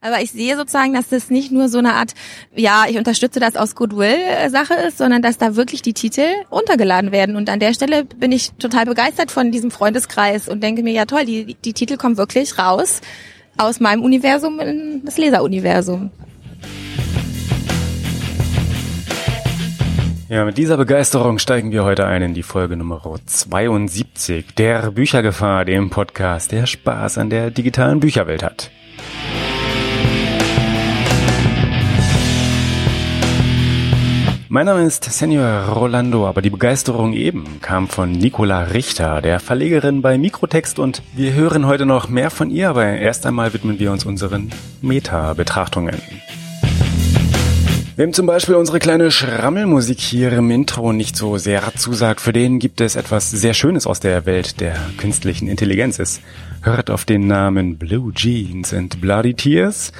Aber ich sehe sozusagen, dass das nicht nur so eine Art, ja, ich unterstütze das aus Goodwill-Sache ist, sondern dass da wirklich die Titel runtergeladen werden. Und an der Stelle bin ich total begeistert von diesem Freundeskreis und denke mir, ja toll, die, die Titel kommen wirklich raus aus meinem Universum in das Leseruniversum. Ja, mit dieser Begeisterung steigen wir heute ein in die Folge Nummer 72 der Büchergefahr, dem Podcast, der Spaß an der digitalen Bücherwelt hat. Mein Name ist Senior Rolando, aber die Begeisterung eben kam von Nicola Richter, der Verlegerin bei Mikrotext und wir hören heute noch mehr von ihr, aber erst einmal widmen wir uns unseren Meta-Betrachtungen. Wem zum Beispiel unsere kleine Schrammelmusik hier im Intro nicht so sehr zusagt, für den gibt es etwas sehr Schönes aus der Welt der künstlichen Intelligenz. Es hört auf den Namen Blue Jeans and Bloody Tears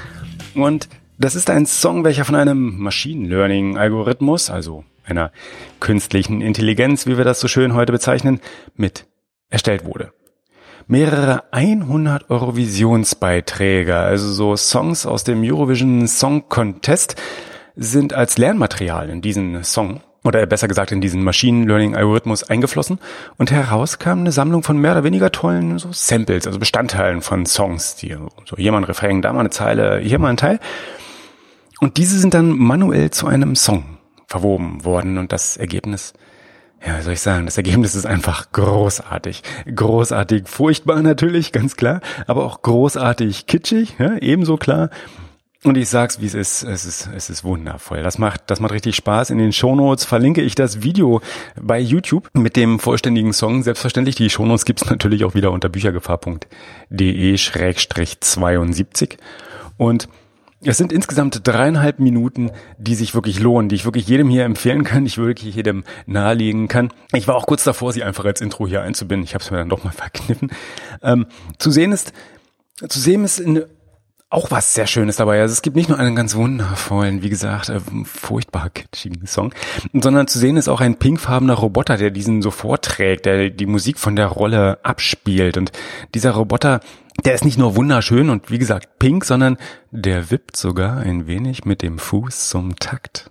und das ist ein Song, welcher von einem Machine Learning Algorithmus, also einer künstlichen Intelligenz, wie wir das so schön heute bezeichnen, mit erstellt wurde. Mehrere 100 Eurovisionsbeiträge, also so Songs aus dem Eurovision Song Contest, sind als Lernmaterial in diesen Song oder besser gesagt in diesen Machine Learning Algorithmus eingeflossen und heraus kam eine Sammlung von mehr oder weniger tollen so Samples, also Bestandteilen von Songs, die so hier mal ein Refrain, da mal eine Zeile, hier mal ein Teil und diese sind dann manuell zu einem Song verwoben worden und das Ergebnis, ja, soll ich sagen, das Ergebnis ist einfach großartig. Großartig, furchtbar natürlich, ganz klar, aber auch großartig kitschig, ja, ebenso klar. Und ich sag's, wie es ist, es ist, es ist wundervoll. Das macht, das macht richtig Spaß. In den Shownotes verlinke ich das Video bei YouTube mit dem vollständigen Song. Selbstverständlich, die Shownotes gibt's natürlich auch wieder unter büchergefahr.de-72. Und es sind insgesamt dreieinhalb Minuten, die sich wirklich lohnen, die ich wirklich jedem hier empfehlen kann, die ich wirklich jedem nahelegen kann. Ich war auch kurz davor, sie einfach als Intro hier einzubinden. Ich habe es mir dann doch mal verkniffen. Ähm, zu sehen ist, zu sehen ist in, auch was sehr Schönes dabei. Also es gibt nicht nur einen ganz wundervollen, wie gesagt, äh, furchtbar kitschigen Song, sondern zu sehen ist auch ein pinkfarbener Roboter, der diesen so vorträgt, der die Musik von der Rolle abspielt. Und dieser Roboter der ist nicht nur wunderschön und wie gesagt pink, sondern der wippt sogar ein wenig mit dem Fuß zum Takt.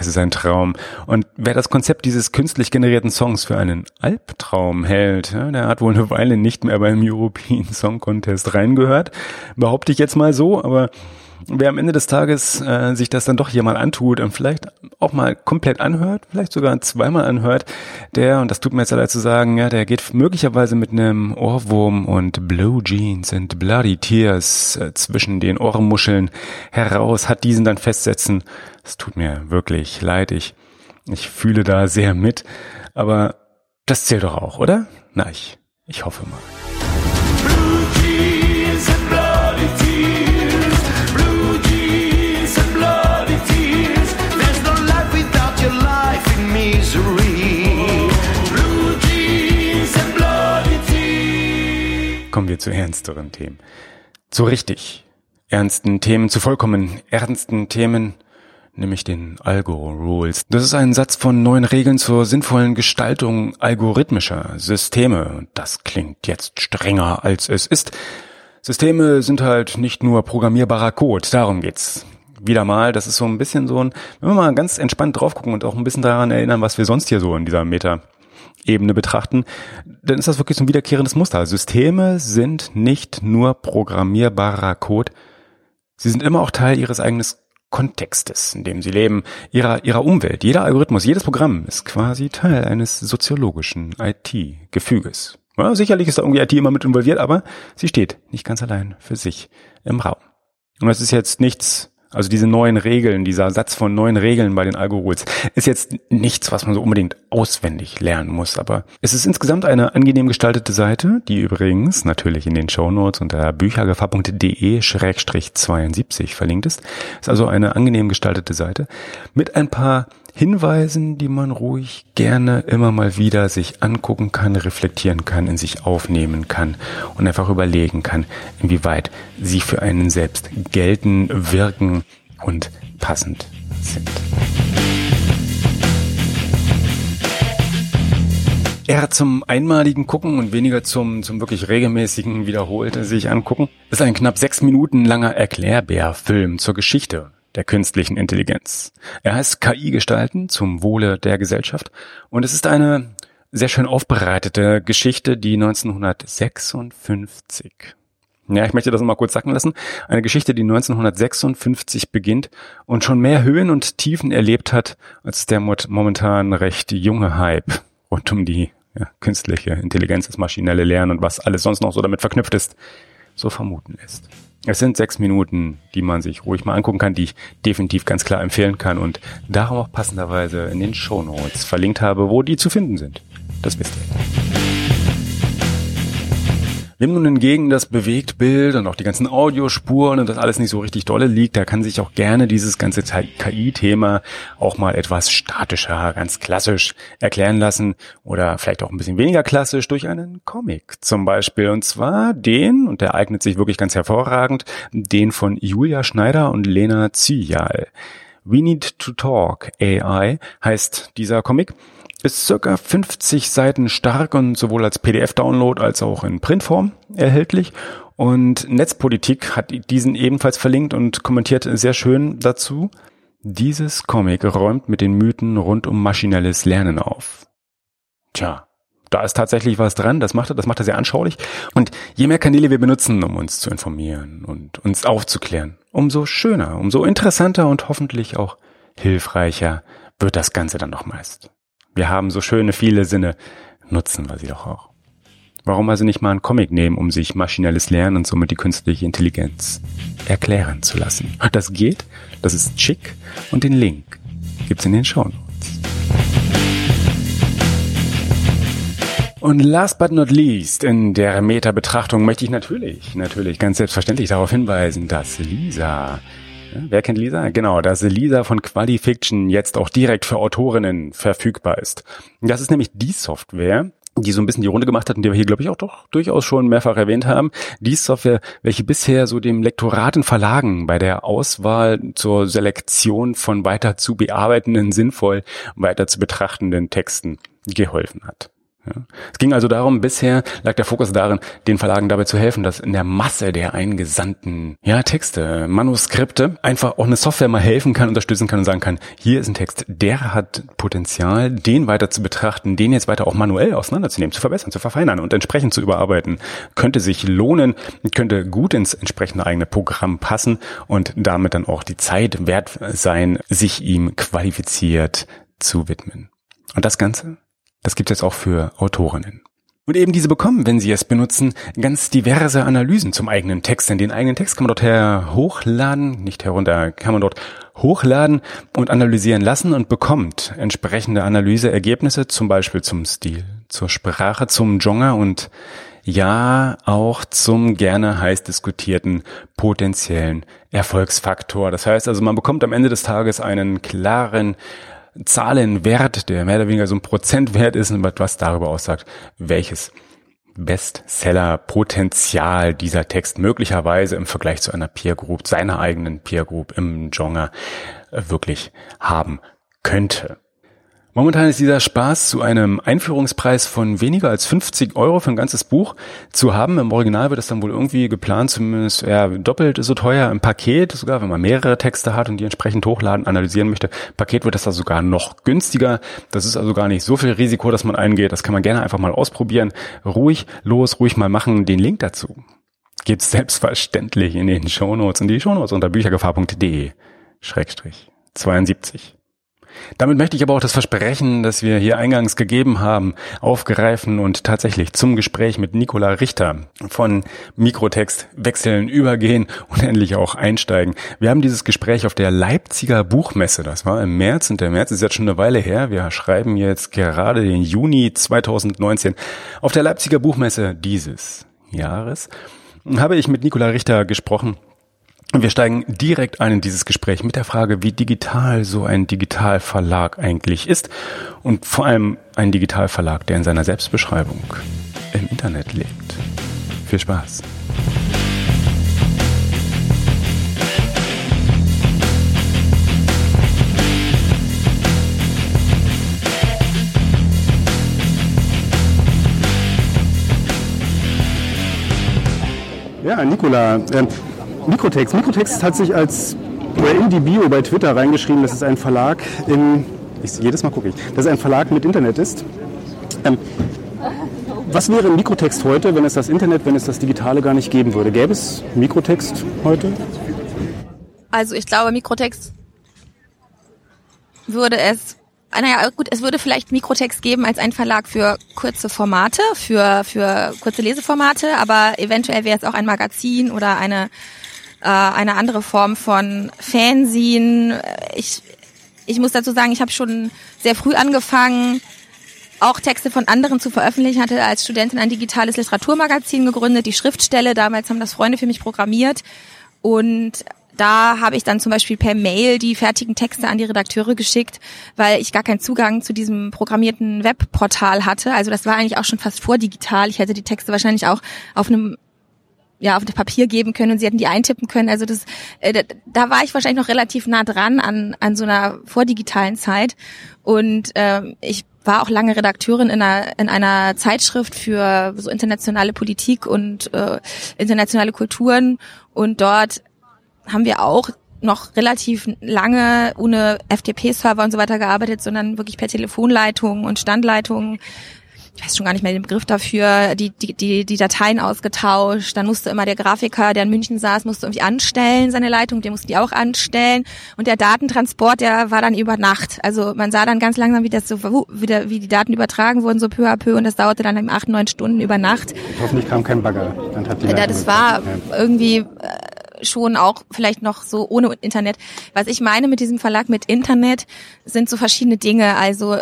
Es ist ein Traum. Und wer das Konzept dieses künstlich generierten Songs für einen Albtraum hält, der hat wohl eine Weile nicht mehr beim European Song Contest reingehört. Behaupte ich jetzt mal so, aber wer am Ende des Tages äh, sich das dann doch hier mal antut und vielleicht auch mal komplett anhört, vielleicht sogar zweimal anhört, der, und das tut mir jetzt leid zu sagen, ja, der geht möglicherweise mit einem Ohrwurm und Blue Jeans and Bloody Tears äh, zwischen den Ohrmuscheln heraus, hat diesen dann festsetzen. Es tut mir wirklich leid, ich, ich fühle da sehr mit, aber das zählt doch auch, oder? Na, ich, ich hoffe mal. Kommen wir zu ernsteren Themen. Zu richtig ernsten Themen, zu vollkommen ernsten Themen, nämlich den Algo-Rules. Das ist ein Satz von neuen Regeln zur sinnvollen Gestaltung algorithmischer Systeme. Und das klingt jetzt strenger, als es ist. Systeme sind halt nicht nur programmierbarer Code, darum geht's wieder mal, das ist so ein bisschen so ein, wenn wir mal ganz entspannt drauf gucken und auch ein bisschen daran erinnern, was wir sonst hier so in dieser Meta-Ebene betrachten, dann ist das wirklich so ein wiederkehrendes Muster. Systeme sind nicht nur programmierbarer Code, sie sind immer auch Teil ihres eigenen Kontextes, in dem sie leben, ihrer, ihrer Umwelt. Jeder Algorithmus, jedes Programm ist quasi Teil eines soziologischen IT-Gefüges. Ja, sicherlich ist da irgendwie IT immer mit involviert, aber sie steht nicht ganz allein für sich im Raum. Und das ist jetzt nichts also diese neuen Regeln, dieser Satz von neuen Regeln bei den Algorules ist jetzt nichts, was man so unbedingt auswendig lernen muss, aber es ist insgesamt eine angenehm gestaltete Seite, die übrigens natürlich in den Shownotes unter büchergefahr.de-72 verlinkt ist. Ist also eine angenehm gestaltete Seite mit ein paar Hinweisen, die man ruhig gerne immer mal wieder sich angucken kann, reflektieren kann, in sich aufnehmen kann und einfach überlegen kann, inwieweit sie für einen selbst gelten, wirken und passend sind. eher zum einmaligen Gucken und weniger zum, zum wirklich regelmäßigen wiederholten sich angucken, ist ein knapp sechs Minuten langer Erklärbär-Film zur Geschichte der künstlichen Intelligenz. Er heißt KI gestalten zum Wohle der Gesellschaft und es ist eine sehr schön aufbereitete Geschichte, die 1956 ja, ich möchte das mal kurz sacken lassen. Eine Geschichte, die 1956 beginnt und schon mehr Höhen und Tiefen erlebt hat als der momentan recht junge Hype rund um die ja, künstliche Intelligenz, das maschinelle Lernen und was alles sonst noch so damit verknüpft ist, so vermuten lässt. Es sind sechs Minuten, die man sich ruhig mal angucken kann, die ich definitiv ganz klar empfehlen kann und darum auch passenderweise in den Show Notes verlinkt habe, wo die zu finden sind. Das wisst ihr. Nimm nun hingegen das Bewegtbild und auch die ganzen Audiospuren und das alles nicht so richtig dolle liegt, da kann sich auch gerne dieses ganze KI-Thema auch mal etwas statischer, ganz klassisch erklären lassen oder vielleicht auch ein bisschen weniger klassisch durch einen Comic zum Beispiel. Und zwar den, und der eignet sich wirklich ganz hervorragend, den von Julia Schneider und Lena Zyjal. We Need to Talk AI heißt dieser Comic ist circa 50 Seiten stark und sowohl als PDF-Download als auch in Printform erhältlich. Und Netzpolitik hat diesen ebenfalls verlinkt und kommentiert sehr schön dazu. Dieses Comic räumt mit den Mythen rund um maschinelles Lernen auf. Tja, da ist tatsächlich was dran, das macht er, das macht er sehr anschaulich. Und je mehr Kanäle wir benutzen, um uns zu informieren und uns aufzuklären, umso schöner, umso interessanter und hoffentlich auch hilfreicher wird das Ganze dann noch meist. Wir haben so schöne viele Sinne, nutzen wir sie doch auch. Warum also nicht mal einen Comic nehmen, um sich maschinelles Lernen und somit die künstliche Intelligenz erklären zu lassen? Das geht, das ist schick und den Link gibt's in den Show Notes. Und last but not least, in der Meta-Betrachtung möchte ich natürlich, natürlich ganz selbstverständlich darauf hinweisen, dass Lisa wer kennt Lisa? Genau, dass Lisa von Qualifiction jetzt auch direkt für Autorinnen verfügbar ist. Das ist nämlich die Software, die so ein bisschen die Runde gemacht hat und die wir hier, glaube ich, auch doch durchaus schon mehrfach erwähnt haben. Die Software, welche bisher so dem Lektoraten Verlagen bei der Auswahl zur Selektion von weiter zu bearbeitenden, sinnvoll weiter zu betrachtenden Texten geholfen hat. Ja. Es ging also darum, bisher lag der Fokus darin, den Verlagen dabei zu helfen, dass in der Masse der eingesandten ja, Texte, Manuskripte einfach auch eine Software mal helfen kann, unterstützen kann und sagen kann, hier ist ein Text, der hat Potenzial, den weiter zu betrachten, den jetzt weiter auch manuell auseinanderzunehmen, zu verbessern, zu verfeinern und entsprechend zu überarbeiten. Könnte sich lohnen, könnte gut ins entsprechende eigene Programm passen und damit dann auch die Zeit wert sein, sich ihm qualifiziert zu widmen. Und das Ganze das gibt es auch für Autorinnen. Und eben diese bekommen, wenn sie es benutzen, ganz diverse Analysen zum eigenen Text. Denn den eigenen Text kann man dort her hochladen, nicht herunter, kann man dort hochladen und analysieren lassen und bekommt entsprechende Analyseergebnisse, zum Beispiel zum Stil, zur Sprache, zum Genre und ja, auch zum gerne heiß diskutierten potenziellen Erfolgsfaktor. Das heißt also, man bekommt am Ende des Tages einen klaren Zahlenwert, der mehr oder weniger so ein Prozentwert ist und was darüber aussagt, welches Bestseller-Potenzial dieser Text möglicherweise im Vergleich zu einer Peer Group, seiner eigenen Peer Group im Genre äh, wirklich haben könnte. Momentan ist dieser Spaß zu einem Einführungspreis von weniger als 50 Euro für ein ganzes Buch zu haben. Im Original wird es dann wohl irgendwie geplant, zumindest ja, doppelt so teuer im Paket, sogar wenn man mehrere Texte hat und die entsprechend hochladen, analysieren möchte. Paket wird das da sogar noch günstiger. Das ist also gar nicht so viel Risiko, dass man eingeht. Das kann man gerne einfach mal ausprobieren. Ruhig los, ruhig mal machen. Den Link dazu gibt's selbstverständlich in den Shownotes und die Shownotes unter büchergefahr.de Schrägstrich 72. Damit möchte ich aber auch das Versprechen, das wir hier eingangs gegeben haben, aufgreifen und tatsächlich zum Gespräch mit Nicola Richter von Mikrotext wechseln, übergehen und endlich auch einsteigen. Wir haben dieses Gespräch auf der Leipziger Buchmesse, das war im März und der März ist jetzt schon eine Weile her. Wir schreiben jetzt gerade den Juni 2019 auf der Leipziger Buchmesse dieses Jahres habe ich mit Nicola Richter gesprochen und wir steigen direkt ein in dieses Gespräch mit der Frage, wie digital so ein Digitalverlag eigentlich ist und vor allem ein Digitalverlag, der in seiner Selbstbeschreibung im Internet lebt. Viel Spaß! Ja, Nicola, ähm, Mikrotext. Mikrotext hat sich als oder in die Bio bei Twitter reingeschrieben, dass es ein Verlag in ich, jedes Mal gucke ich, dass es ein Verlag mit Internet ist. Ähm, was wäre Mikrotext heute, wenn es das Internet, wenn es das Digitale gar nicht geben würde? Gäbe es Mikrotext heute? Also ich glaube, Mikrotext würde es, naja gut, es würde vielleicht Mikrotext geben als ein Verlag für kurze Formate, für, für kurze Leseformate, aber eventuell wäre es auch ein Magazin oder eine, äh, eine andere Form von Fanzine. Ich, ich muss dazu sagen, ich habe schon sehr früh angefangen, auch Texte von anderen zu veröffentlichen, hatte als Studentin ein digitales Literaturmagazin gegründet, die Schriftstelle, damals haben das Freunde für mich programmiert und da habe ich dann zum Beispiel per Mail die fertigen Texte an die Redakteure geschickt, weil ich gar keinen Zugang zu diesem programmierten Webportal hatte. Also das war eigentlich auch schon fast vordigital. Ich hätte die Texte wahrscheinlich auch auf einem ja auf Papier geben können und sie hätten die eintippen können. Also das, äh, da war ich wahrscheinlich noch relativ nah dran an an so einer vordigitalen Zeit und äh, ich war auch lange Redakteurin in einer, in einer Zeitschrift für so internationale Politik und äh, internationale Kulturen und dort haben wir auch noch relativ lange ohne FTP-Server und so weiter gearbeitet, sondern wirklich per Telefonleitung und Standleitung. Ich weiß schon gar nicht mehr den Begriff dafür, die, die, die, die Dateien ausgetauscht. Dann musste immer der Grafiker, der in München saß, musste irgendwie anstellen, seine Leitung, der musste die auch anstellen. Und der Datentransport, der war dann über Nacht. Also man sah dann ganz langsam, wie das so, wie, der, wie die Daten übertragen wurden, so peu à peu. Und das dauerte dann eben acht, neun Stunden über Nacht. Hoffentlich kam kein Bagger. Dann hat die ja, das war irgendwie, äh, schon auch vielleicht noch so ohne Internet. Was ich meine mit diesem Verlag mit Internet sind so verschiedene Dinge. Also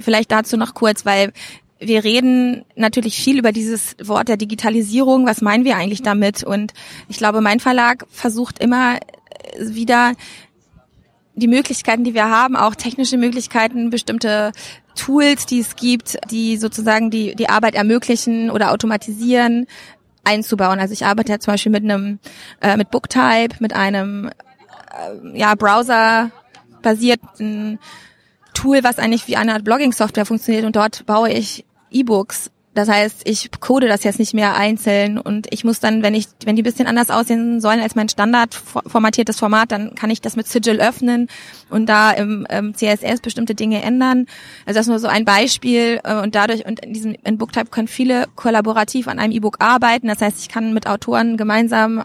vielleicht dazu noch kurz, weil wir reden natürlich viel über dieses Wort der Digitalisierung. Was meinen wir eigentlich damit? Und ich glaube, mein Verlag versucht immer äh, wieder die Möglichkeiten, die wir haben, auch technische Möglichkeiten, bestimmte Tools, die es gibt, die sozusagen die, die Arbeit ermöglichen oder automatisieren, einzubauen. Also ich arbeite ja zum Beispiel mit einem äh, mit Booktype, mit einem äh, ja Browser basierten Tool, was eigentlich wie eine Art Blogging-Software funktioniert. Und dort baue ich E-Books das heißt, ich code das jetzt nicht mehr einzeln und ich muss dann, wenn ich, wenn die bisschen anders aussehen sollen als mein Standard formatiertes Format, dann kann ich das mit Sigil öffnen und da im, im CSS bestimmte Dinge ändern. Also das ist nur so ein Beispiel äh, und dadurch und in diesem in Booktype können viele kollaborativ an einem E-Book arbeiten. Das heißt, ich kann mit Autoren gemeinsam äh,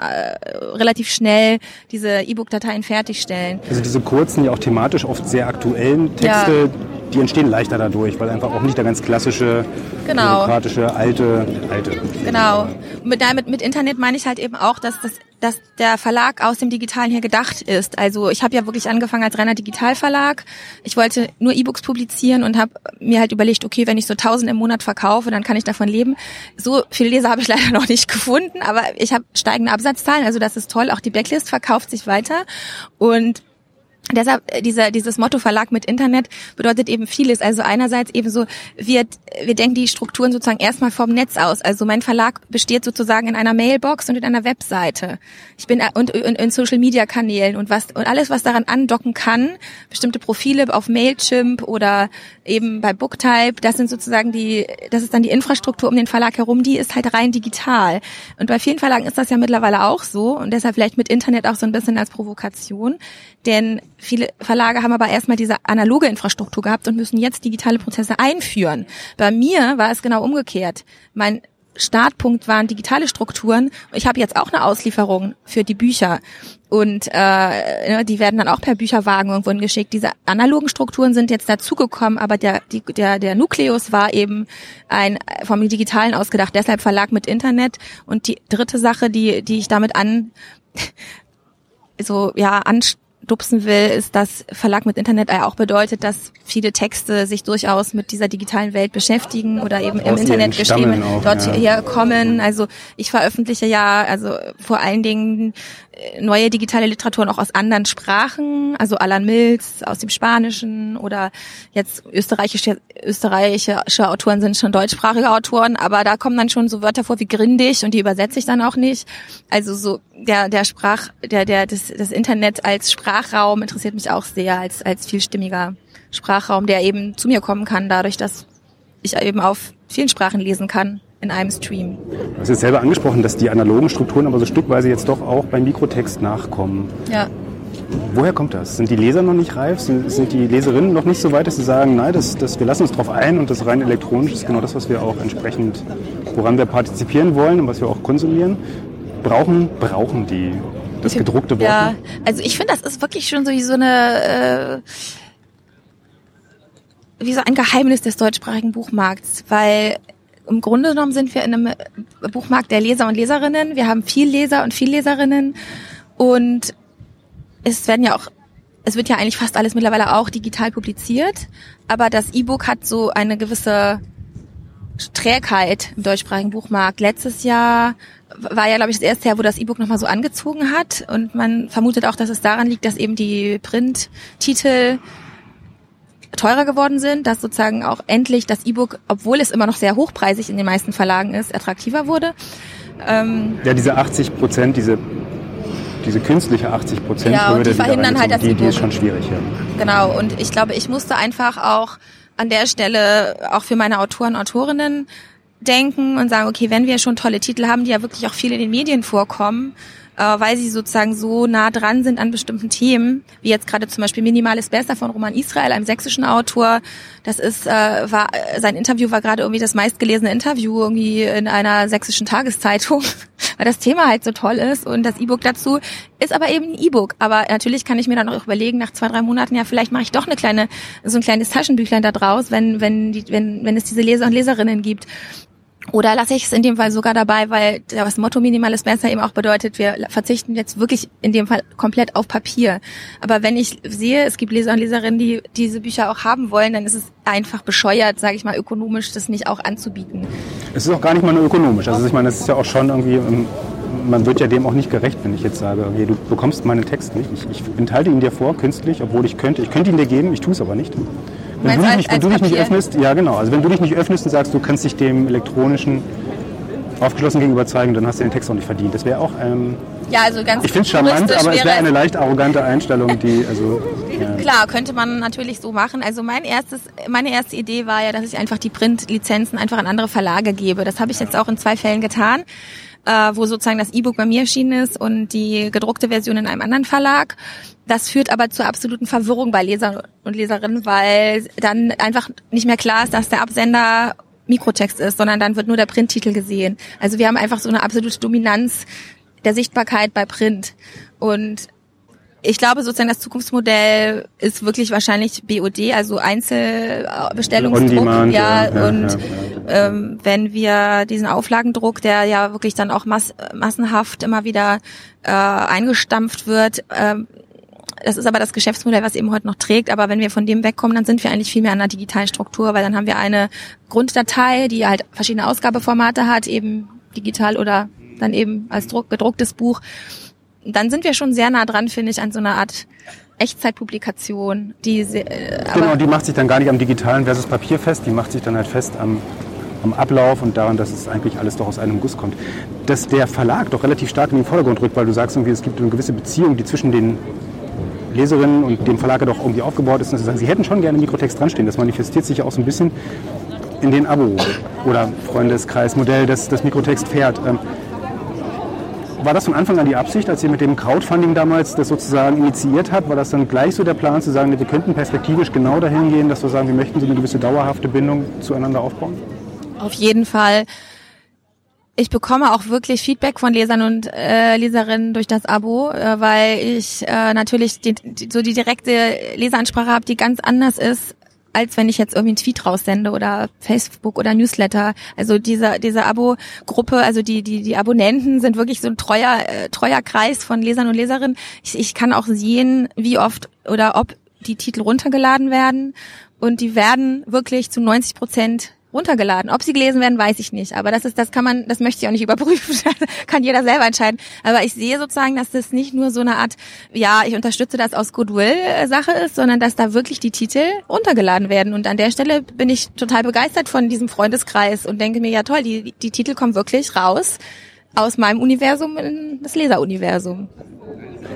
relativ schnell diese E-Book-Dateien fertigstellen. Also diese kurzen, ja auch thematisch oft sehr aktuellen Texte, ja die entstehen leichter dadurch, weil einfach auch nicht der ganz klassische, genau. bürokratische, alte, alte. Genau. Mit, damit, mit Internet meine ich halt eben auch, dass, das, dass der Verlag aus dem Digitalen hier gedacht ist. Also ich habe ja wirklich angefangen als reiner Digitalverlag. Ich wollte nur E-Books publizieren und habe mir halt überlegt, okay, wenn ich so 1000 im Monat verkaufe, dann kann ich davon leben. So viele Leser habe ich leider noch nicht gefunden, aber ich habe steigende Absatzzahlen, also das ist toll. Auch die Backlist verkauft sich weiter und Deshalb äh, dieser, dieses Motto Verlag mit Internet bedeutet eben vieles. Also einerseits eben so, wir, wir denken die Strukturen sozusagen erstmal vom Netz aus. Also mein Verlag besteht sozusagen in einer Mailbox und in einer Webseite. Ich bin äh, und in, in Social Media Kanälen und was und alles, was daran andocken kann, bestimmte Profile auf Mailchimp oder eben bei Booktype, das sind sozusagen die, das ist dann die Infrastruktur um den Verlag herum, die ist halt rein digital. Und bei vielen Verlagen ist das ja mittlerweile auch so und deshalb vielleicht mit Internet auch so ein bisschen als Provokation. Denn viele Verlage haben aber erstmal diese analoge Infrastruktur gehabt und müssen jetzt digitale Prozesse einführen. Bei mir war es genau umgekehrt. Mein Startpunkt waren digitale Strukturen. Ich habe jetzt auch eine Auslieferung für die Bücher und äh, ne, die werden dann auch per Bücherwagen irgendwo geschickt. Diese analogen Strukturen sind jetzt dazugekommen, aber der, die, der, der Nukleus war eben ein vom Digitalen ausgedacht, deshalb Verlag mit Internet. Und die dritte Sache, die, die ich damit an so ja an, dupsen will, ist, dass Verlag mit Internet auch bedeutet, dass viele Texte sich durchaus mit dieser digitalen Welt beschäftigen oder eben im Internet geschrieben auch, dort ja. herkommen. Also ich veröffentliche ja also vor allen Dingen neue digitale Literaturen auch aus anderen Sprachen, also Alan Mills aus dem Spanischen oder jetzt österreichische österreichische Autoren sind schon deutschsprachige Autoren, aber da kommen dann schon so Wörter vor wie grindig und die übersetze ich dann auch nicht. Also so der der Sprach der der das, das Internet als Sprachraum interessiert mich auch sehr als als vielstimmiger Sprachraum, der eben zu mir kommen kann, dadurch, dass ich eben auf vielen Sprachen lesen kann in einem Stream. Du hast jetzt selber angesprochen, dass die analogen Strukturen aber so stückweise jetzt doch auch beim Mikrotext nachkommen. Ja. Woher kommt das? Sind die Leser noch nicht reif? Sind, sind die Leserinnen noch nicht so weit, dass sie sagen, nein, das, das, wir lassen uns darauf ein und das rein elektronisch ist genau das, was wir auch entsprechend, woran wir partizipieren wollen und was wir auch konsumieren? Brauchen, brauchen die das gedruckte Wort? Ja, also ich finde, das ist wirklich schon so wie so eine, äh, wie so ein Geheimnis des deutschsprachigen Buchmarkts, weil im Grunde genommen sind wir in einem Buchmarkt der Leser und Leserinnen. Wir haben viel Leser und viel Leserinnen und es werden ja auch, es wird ja eigentlich fast alles mittlerweile auch digital publiziert, aber das E-Book hat so eine gewisse Trägheit im deutschsprachigen Buchmarkt. Letztes Jahr war ja, glaube ich, das erste Jahr, wo das E-Book nochmal so angezogen hat. Und man vermutet auch, dass es daran liegt, dass eben die Printtitel teurer geworden sind, dass sozusagen auch endlich das E-Book, obwohl es immer noch sehr hochpreisig in den meisten Verlagen ist, attraktiver wurde. Ähm ja, diese 80 Prozent, diese diese künstliche 80 Prozent ja, und die verhindern halt das die, die ist schon schwierig. Ja. Genau, und ich glaube, ich musste einfach auch an der Stelle auch für meine Autoren, Autorinnen denken und sagen, okay, wenn wir schon tolle Titel haben, die ja wirklich auch viel in den Medien vorkommen, äh, weil sie sozusagen so nah dran sind an bestimmten Themen, wie jetzt gerade zum Beispiel Minimales Besser von Roman Israel, einem sächsischen Autor. Das ist, äh, war, sein Interview war gerade irgendwie das meistgelesene Interview irgendwie in einer sächsischen Tageszeitung, weil das Thema halt so toll ist und das E-Book dazu ist aber eben ein E-Book. Aber natürlich kann ich mir dann auch überlegen, nach zwei, drei Monaten, ja, vielleicht mache ich doch eine kleine, so ein kleines Taschenbüchlein da draus, wenn, wenn, die, wenn, wenn es diese Leser und Leserinnen gibt. Oder lasse ich es in dem Fall sogar dabei, weil das Motto Minimales Besser eben auch bedeutet, wir verzichten jetzt wirklich in dem Fall komplett auf Papier. Aber wenn ich sehe, es gibt Leser und Leserinnen, die diese Bücher auch haben wollen, dann ist es einfach bescheuert, sage ich mal, ökonomisch das nicht auch anzubieten. Es ist auch gar nicht mal nur ökonomisch. Also ich meine, es ist ja auch schon irgendwie, ähm, man wird ja dem auch nicht gerecht, wenn ich jetzt sage, okay, du bekommst meinen Text nicht. Ich, ich enthalte ihn dir vor, künstlich, obwohl ich könnte. Ich könnte ihn dir geben, ich tue es aber nicht. Wenn, du, dich, wenn du dich nicht öffnest, ja genau, also wenn du dich nicht öffnest und sagst, du kannst dich dem elektronischen aufgeschlossen gegenüber zeigen, dann hast du den Text auch nicht verdient. Das wäre auch, ähm, ja, also ganz ich finde es charmant, aber es wäre eine leicht arrogante Einstellung, die, also ja. klar könnte man natürlich so machen. Also mein erstes, meine erste Idee war ja, dass ich einfach die Printlizenzen einfach an andere Verlage gebe. Das habe ich jetzt auch in zwei Fällen getan äh, wo sozusagen das E-Book bei mir erschienen ist und die gedruckte Version in einem anderen Verlag. Das führt aber zur absoluten Verwirrung bei Lesern und Leserinnen, weil dann einfach nicht mehr klar ist, dass der Absender Mikrotext ist, sondern dann wird nur der Printtitel gesehen. Also wir haben einfach so eine absolute Dominanz der Sichtbarkeit bei Print. Und ich glaube sozusagen das Zukunftsmodell ist wirklich wahrscheinlich BOD, also Einzelbestellungsdruck. Ja, ja, und ja, ja. Ähm, wenn wir diesen Auflagendruck, der ja wirklich dann auch mass massenhaft immer wieder äh, eingestampft wird, ähm, das ist aber das Geschäftsmodell, was eben heute noch trägt. Aber wenn wir von dem wegkommen, dann sind wir eigentlich viel mehr an einer digitalen Struktur, weil dann haben wir eine Grunddatei, die halt verschiedene Ausgabeformate hat, eben digital oder dann eben als Druck, gedrucktes Buch dann sind wir schon sehr nah dran, finde ich, an so einer Art Echtzeitpublikation. Die, äh, genau, die macht sich dann gar nicht am digitalen versus Papier fest, die macht sich dann halt fest am, am Ablauf und daran, dass es eigentlich alles doch aus einem Guss kommt. Dass der Verlag doch relativ stark in den Vordergrund rückt, weil du sagst irgendwie, es gibt eine gewisse Beziehung, die zwischen den Leserinnen und dem Verlag doch irgendwie aufgebaut ist. Und sie sagen, sie hätten schon gerne Mikrotext dranstehen. Das manifestiert sich ja auch so ein bisschen in den Abo- oder Freundeskreismodell, das das Mikrotext fährt. Ähm, war das von Anfang an die Absicht, als ihr mit dem Crowdfunding damals das sozusagen initiiert habt? War das dann gleich so der Plan zu sagen, wir könnten perspektivisch genau dahin gehen, dass wir sagen, wir möchten so eine gewisse dauerhafte Bindung zueinander aufbauen? Auf jeden Fall. Ich bekomme auch wirklich Feedback von Lesern und äh, Leserinnen durch das Abo, äh, weil ich äh, natürlich die, die, so die direkte Leseransprache habe, die ganz anders ist als wenn ich jetzt irgendwie einen Tweet raussende oder Facebook oder Newsletter. Also diese, diese Abo-Gruppe, also die, die, die Abonnenten sind wirklich so ein treuer, äh, treuer Kreis von Lesern und Leserinnen. Ich, ich kann auch sehen, wie oft oder ob die Titel runtergeladen werden. Und die werden wirklich zu 90 Prozent runtergeladen. Ob sie gelesen werden, weiß ich nicht. Aber das ist, das kann man, das möchte ich auch nicht überprüfen. Das kann jeder selber entscheiden. Aber ich sehe sozusagen, dass das nicht nur so eine Art, ja, ich unterstütze das aus Goodwill-Sache ist, sondern dass da wirklich die Titel runtergeladen werden. Und an der Stelle bin ich total begeistert von diesem Freundeskreis und denke mir, ja toll, die, die Titel kommen wirklich raus aus meinem Universum in das Leseruniversum.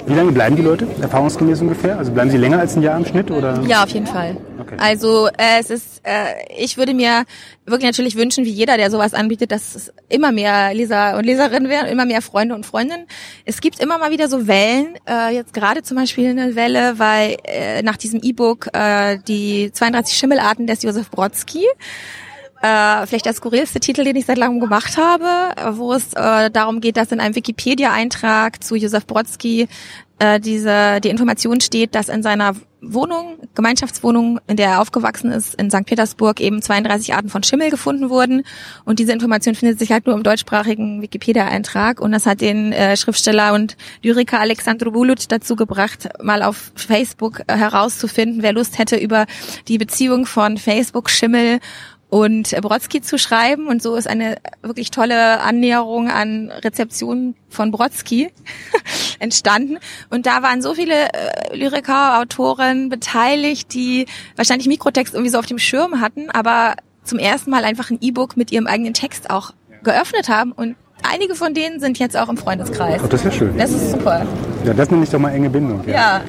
Wie lange bleiben die Leute erfahrungsgemäß ungefähr? Also bleiben sie länger als ein Jahr im Schnitt oder? Ja, auf jeden Fall. Okay. Also äh, es ist, äh, ich würde mir wirklich natürlich wünschen, wie jeder, der sowas anbietet, dass es immer mehr Leser und Leserinnen werden, immer mehr Freunde und Freundinnen. Es gibt immer mal wieder so Wellen, äh, jetzt gerade zum Beispiel eine Welle, weil äh, nach diesem E-Book äh, die 32 Schimmelarten des Josef Brodsky, äh, vielleicht der skurrilste Titel, den ich seit langem gemacht habe, wo es äh, darum geht, dass in einem Wikipedia-Eintrag zu Josef Brodsky äh, diese die Information steht, dass in seiner Wohnung, Gemeinschaftswohnung, in der er aufgewachsen ist, in St. Petersburg eben 32 Arten von Schimmel gefunden wurden. Und diese Information findet sich halt nur im deutschsprachigen Wikipedia-Eintrag. Und das hat den äh, Schriftsteller und Lyriker Alexandru Bulut dazu gebracht, mal auf Facebook äh, herauszufinden, wer Lust hätte, über die Beziehung von Facebook, Schimmel und Brodsky zu schreiben. Und so ist eine wirklich tolle Annäherung an Rezeption von Brodsky entstanden. Und da waren so viele äh, Lyriker, Autoren beteiligt, die wahrscheinlich Mikrotext irgendwie so auf dem Schirm hatten, aber zum ersten Mal einfach ein E-Book mit ihrem eigenen Text auch geöffnet haben. Und einige von denen sind jetzt auch im Freundeskreis. Oh, das ist ja schön. Das ist super. Ja, das nenne ich doch mal enge Bindung. Ja.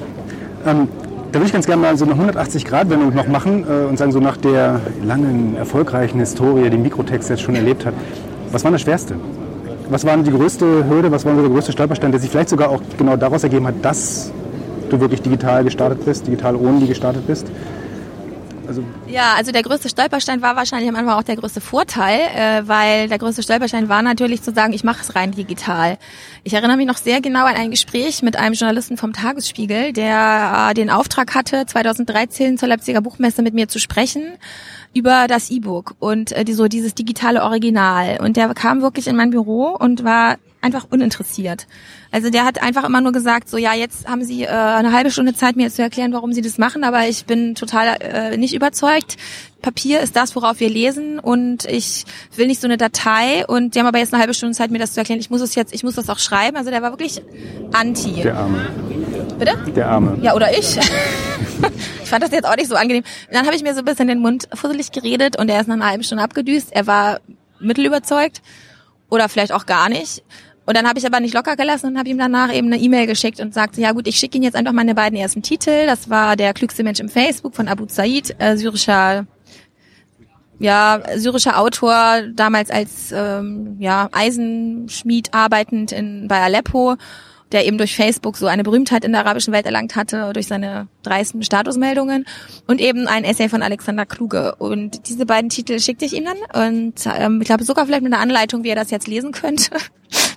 Ähm, da würde ich ganz gerne mal so eine 180-Grad-Wendung noch machen äh, und sagen, so nach der langen, erfolgreichen Historie, die Mikrotext jetzt schon erlebt hat, was war das Schwerste? Was war die größte Hürde, was war der größte Stolperstein, der sich vielleicht sogar auch genau daraus ergeben hat, dass du wirklich digital gestartet bist, digital only gestartet bist? Also ja, also der größte Stolperstein war wahrscheinlich am Anfang auch der größte Vorteil, äh, weil der größte Stolperstein war natürlich zu sagen, ich mache es rein digital. Ich erinnere mich noch sehr genau an ein Gespräch mit einem Journalisten vom Tagesspiegel, der äh, den Auftrag hatte, 2013 zur Leipziger Buchmesse mit mir zu sprechen über das E-Book und äh, die, so dieses digitale Original. Und der kam wirklich in mein Büro und war einfach uninteressiert. Also der hat einfach immer nur gesagt, so ja, jetzt haben Sie äh, eine halbe Stunde Zeit, mir jetzt zu erklären, warum Sie das machen, aber ich bin total äh, nicht überzeugt. Papier ist das, worauf wir lesen und ich will nicht so eine Datei und die haben aber jetzt eine halbe Stunde Zeit, mir das zu erklären. Ich muss es jetzt, ich muss das auch schreiben. Also der war wirklich anti. Der Arme. Bitte? Der Arme. Ja, oder ich. ich fand das jetzt auch nicht so angenehm. Und dann habe ich mir so ein bisschen den Mund fusselig geredet und er ist nach einer halben Stunde abgedüst. Er war mittelüberzeugt oder vielleicht auch gar nicht. Und dann habe ich aber nicht locker gelassen und habe ihm danach eben eine E-Mail geschickt und sagte, ja gut, ich schicke Ihnen jetzt einfach meine beiden ersten Titel. Das war der klügste Mensch im Facebook von Abu Zaid, äh, syrischer ja, syrischer Autor, damals als ähm, ja, Eisenschmied arbeitend in, bei Aleppo, der eben durch Facebook so eine Berühmtheit in der arabischen Welt erlangt hatte, durch seine dreisten Statusmeldungen und eben ein Essay von Alexander Kluge. Und diese beiden Titel schickte ich ihm dann und ähm, ich glaube sogar vielleicht mit einer Anleitung, wie er das jetzt lesen könnte.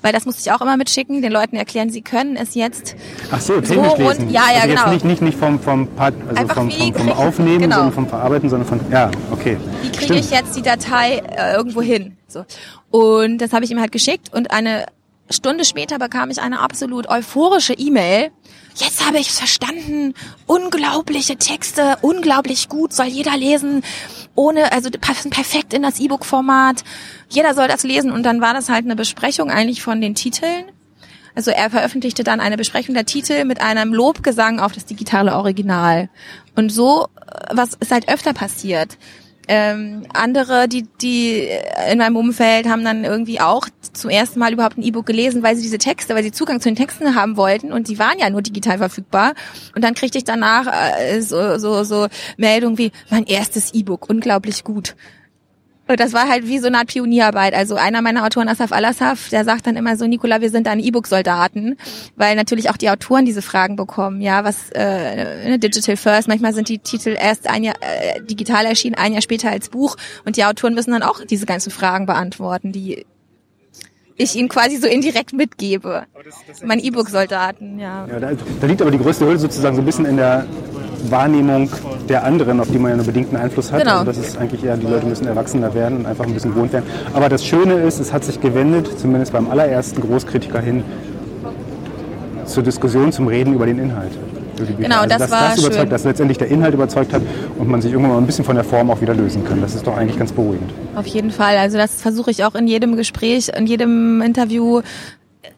Weil das musste ich auch immer mitschicken, den Leuten erklären, sie können es jetzt Ach so, technisch so lesen. ja, ja, also genau. Nicht, nicht, nicht vom, vom, Part, also vom, vom, vom Aufnehmen, genau. sondern vom Verarbeiten, sondern von, ja, okay. wie kriege ich jetzt die Datei äh, irgendwo hin? So. Und das habe ich ihm halt geschickt und eine Stunde später bekam ich eine absolut euphorische E-Mail. Jetzt habe ich es verstanden. Unglaubliche Texte, unglaublich gut, soll jeder lesen. Ohne, also passen perfekt in das E-Book-Format. Jeder soll das lesen. Und dann war das halt eine Besprechung eigentlich von den Titeln. Also er veröffentlichte dann eine Besprechung der Titel mit einem Lobgesang auf das digitale Original. Und so, äh, was ist halt öfter passiert. Ähm, andere, die, die in meinem Umfeld haben dann irgendwie auch zum ersten Mal überhaupt ein E-Book gelesen, weil sie diese Texte, weil sie Zugang zu den Texten haben wollten und die waren ja nur digital verfügbar. Und dann kriegte ich danach äh, so, so, so Meldungen wie mein erstes E-Book, unglaublich gut. Und das war halt wie so eine Art Pionierarbeit. Also einer meiner Autoren, Asaf Alasaf, der sagt dann immer so, Nicola, wir sind deine E-Book-Soldaten, weil natürlich auch die Autoren diese Fragen bekommen. Ja, was äh, Digital First, manchmal sind die Titel erst ein Jahr äh, digital erschienen, ein Jahr später als Buch und die Autoren müssen dann auch diese ganzen Fragen beantworten, die ich ihnen quasi so indirekt mitgebe. Mein E-Book-Soldaten, ja. Ja, da, da liegt aber die größte Hürde sozusagen so ein bisschen in der Wahrnehmung der anderen, auf die man ja nur bedingten Einfluss hat. Genau. Also das ist eigentlich eher, die Leute müssen erwachsener werden und einfach ein bisschen gewohnt werden. Aber das Schöne ist, es hat sich gewendet, zumindest beim allerersten Großkritiker hin, zur Diskussion, zum Reden über den Inhalt. Genau, also, das dass war das überzeugt, schön. dass letztendlich der Inhalt überzeugt hat und man sich irgendwann mal ein bisschen von der Form auch wieder lösen kann. Das ist doch eigentlich ganz beruhigend. Auf jeden Fall. Also das versuche ich auch in jedem Gespräch, in jedem Interview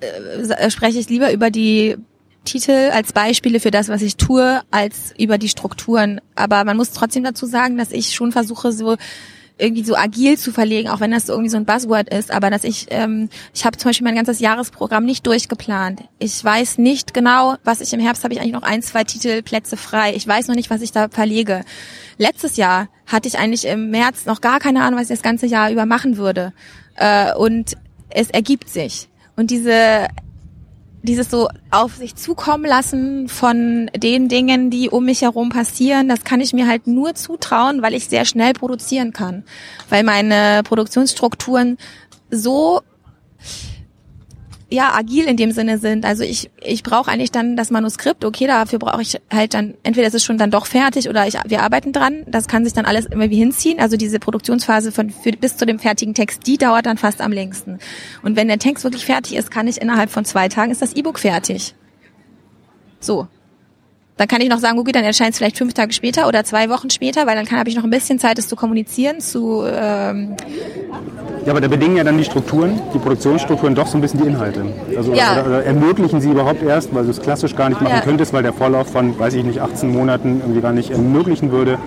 äh, spreche ich lieber über die Titel als Beispiele für das, was ich tue, als über die Strukturen. Aber man muss trotzdem dazu sagen, dass ich schon versuche, so irgendwie so agil zu verlegen, auch wenn das so irgendwie so ein Buzzword ist, aber dass ich, ähm, ich habe zum Beispiel mein ganzes Jahresprogramm nicht durchgeplant. Ich weiß nicht genau, was ich im Herbst habe ich eigentlich noch ein, zwei Titelplätze frei. Ich weiß noch nicht, was ich da verlege. Letztes Jahr hatte ich eigentlich im März noch gar keine Ahnung, was ich das ganze Jahr über machen würde. Äh, und es ergibt sich. Und diese dieses so auf sich zukommen lassen von den Dingen, die um mich herum passieren, das kann ich mir halt nur zutrauen, weil ich sehr schnell produzieren kann. Weil meine Produktionsstrukturen so ja agil in dem Sinne sind. Also ich ich brauche eigentlich dann das Manuskript. Okay, dafür brauche ich halt dann entweder ist es schon dann doch fertig oder ich wir arbeiten dran. Das kann sich dann alles immer wie hinziehen. Also diese Produktionsphase von für, bis zu dem fertigen Text, die dauert dann fast am längsten. Und wenn der Text wirklich fertig ist, kann ich innerhalb von zwei Tagen ist das E-Book fertig. So, dann kann ich noch sagen, okay, dann erscheint es vielleicht fünf Tage später oder zwei Wochen später, weil dann habe ich noch ein bisschen Zeit, es zu kommunizieren, zu ähm Ja, aber da bedingen ja dann die Strukturen, die Produktionsstrukturen doch so ein bisschen die Inhalte. Also Ja. oder, oder ermöglichen sie überhaupt erst, weil du es klassisch gar nicht machen Ja. könntest, weil der Vorlauf von, weiß ich nicht, 18 Monaten irgendwie gar nicht ermöglichen würde,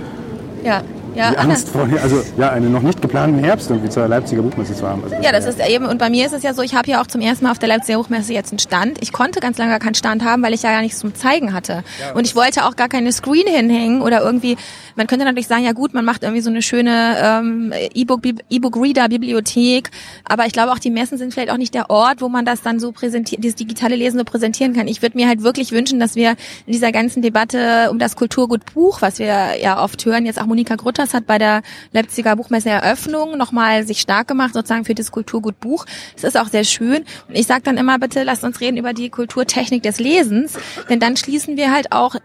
ja, ja, die Angst vor, also ja, einen noch nicht geplanten Herbst irgendwie zur Leipziger Buchmesse zu haben. Also Ja, das ist eben, und bei mir ist es ja so, ich habe ja auch zum ersten Mal auf der Leipziger Buchmesse jetzt einen Stand. Ich konnte ganz lange gar keinen Stand haben, weil ich ja gar nichts zum Zeigen hatte. Und ich wollte auch gar keine Screen hinhängen oder irgendwie, man könnte natürlich sagen, ja gut, man macht irgendwie so eine schöne ähm, E-Book, E-Book-Reader, Bibliothek, aber ich glaube auch, die Messen sind vielleicht auch nicht der Ort, wo man das dann so präsentiert, dieses digitale Lesen so präsentieren kann. Ich würde mir halt wirklich wünschen, dass wir in dieser ganzen Debatte um das Kulturgut Buch, was wir ja oft hören, jetzt auch Monika Grutters hat bei der Leipziger Buchmesse Eröffnung nochmal sich stark gemacht, sozusagen für das Kulturgut Buch. Es ist auch sehr schön. Und ich sage dann immer, bitte lasst uns reden über die Kulturtechnik des Lesens, denn dann schließen wir halt auch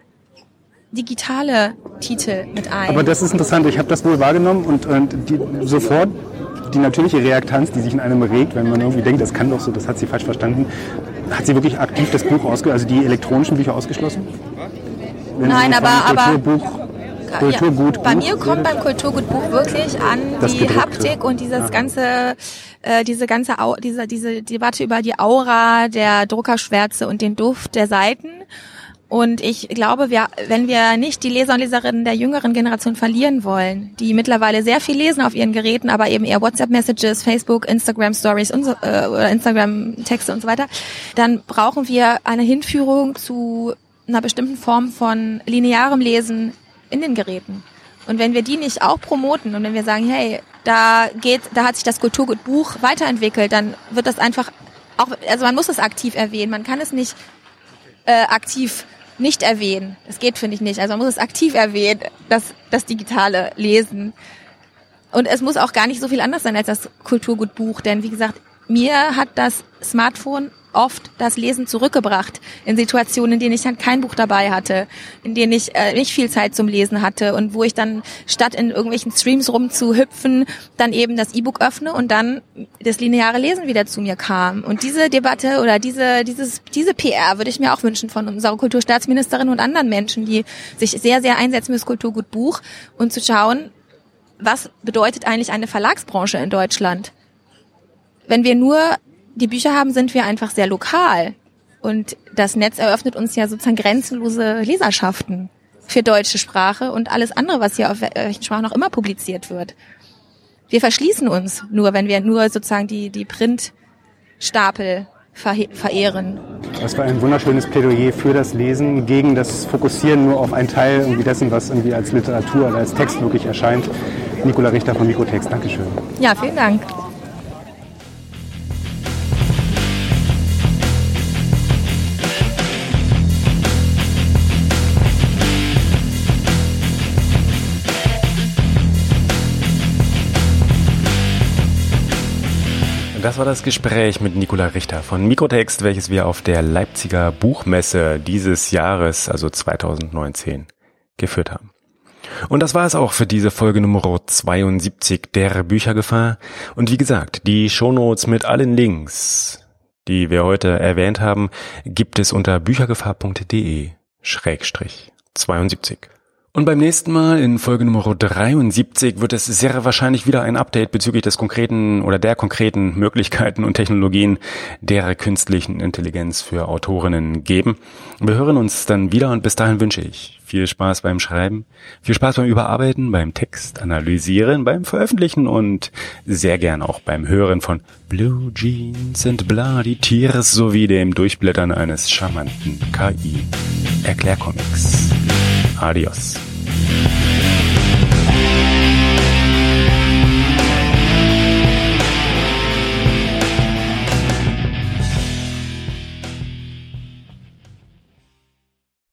digitale Titel mit ein. Aber das ist interessant, ich habe das wohl wahrgenommen und, und die, sofort die natürliche Reaktanz, die sich in einem regt, wenn man irgendwie denkt, das kann doch so, das hat sie falsch verstanden. Hat sie wirklich aktiv das Buch ausgeschlossen, also die elektronischen Bücher ausgeschlossen? Wenn Nein, aber- aber- Kulturbuch, Kulturgut ja, bei mir kommt beim Kulturgutbuch wirklich an Das die Gedruckte. Haptik und dieses ganze, äh, diese ganze, Au diese, diese Debatte über die Aura der Druckerschwärze und den Duft der Seiten. Und ich glaube, wir, wenn wir nicht die Leser und Leserinnen der jüngeren Generation verlieren wollen, die mittlerweile sehr viel lesen auf ihren Geräten, aber eben eher WhatsApp-Messages, Facebook, Instagram-Stories und so, äh, oder Instagram-Texte und so weiter, dann brauchen wir eine Hinführung zu einer bestimmten Form von linearem Lesen in den Geräten. Und wenn wir die nicht auch promoten und wenn wir sagen, hey, da geht, da hat sich das Kulturgutbuch weiterentwickelt, dann wird das einfach auch, also man muss es aktiv erwähnen, man kann es nicht äh, aktiv nicht erwähnen. Das geht, finde ich nicht. Also man muss es aktiv erwähnen, das, das digitale Lesen. Und es muss auch gar nicht so viel anders sein als das Kulturgutbuch, denn wie gesagt, mir hat das Smartphone oft das Lesen zurückgebracht in Situationen, in denen ich dann kein Buch dabei hatte, in denen ich äh, nicht viel Zeit zum Lesen hatte und wo ich dann statt in irgendwelchen Streams rumzuhüpfen, dann eben das E-Book öffne und dann das lineare Lesen wieder zu mir kam. Und diese Debatte oder diese dieses diese PR würde ich mir auch wünschen von unserer Kulturstaatsministerin und anderen Menschen, die sich sehr sehr einsetzen für das Kulturgut Buch und zu schauen, was bedeutet eigentlich eine Verlagsbranche in Deutschland? Wenn wir nur die Bücher haben, sind wir einfach sehr lokal. Und das Netz eröffnet uns ja sozusagen grenzenlose Leserschaften für deutsche Sprache und alles andere, was hier auf welchen Sprachen auch immer publiziert wird. Wir verschließen uns nur, wenn wir nur sozusagen die, die Printstapel verehren. Das war ein wunderschönes Plädoyer für das Lesen, gegen das Fokussieren nur auf einen Teil irgendwie dessen, was irgendwie als Literatur oder als Text wirklich erscheint. Nicola Richter von Mikrotext, Dankeschön. Ja, vielen Dank. Das war das Gespräch mit Nicola Richter von Mikrotext, welches wir auf der Leipziger Buchmesse dieses Jahres, also 2019, geführt haben. Und das war es auch für diese Folge Nummer 72 der Büchergefahr. Und wie gesagt, die Shownotes mit allen Links, die wir heute erwähnt haben, gibt es unter büchergefahr.de Schrägstrich 72. Und beim nächsten Mal in Folge Nummer 73 wird es sehr wahrscheinlich wieder ein Update bezüglich des konkreten oder der konkreten Möglichkeiten und Technologien der künstlichen Intelligenz für Autorinnen geben. Wir hören uns dann wieder und bis dahin wünsche ich viel Spaß beim Schreiben, viel Spaß beim Überarbeiten, beim Text analysieren, beim Veröffentlichen und sehr gern auch beim Hören von Blue Jeans and Bloody Tears sowie dem Durchblättern eines charmanten KI-Erklärcomics. Adiós.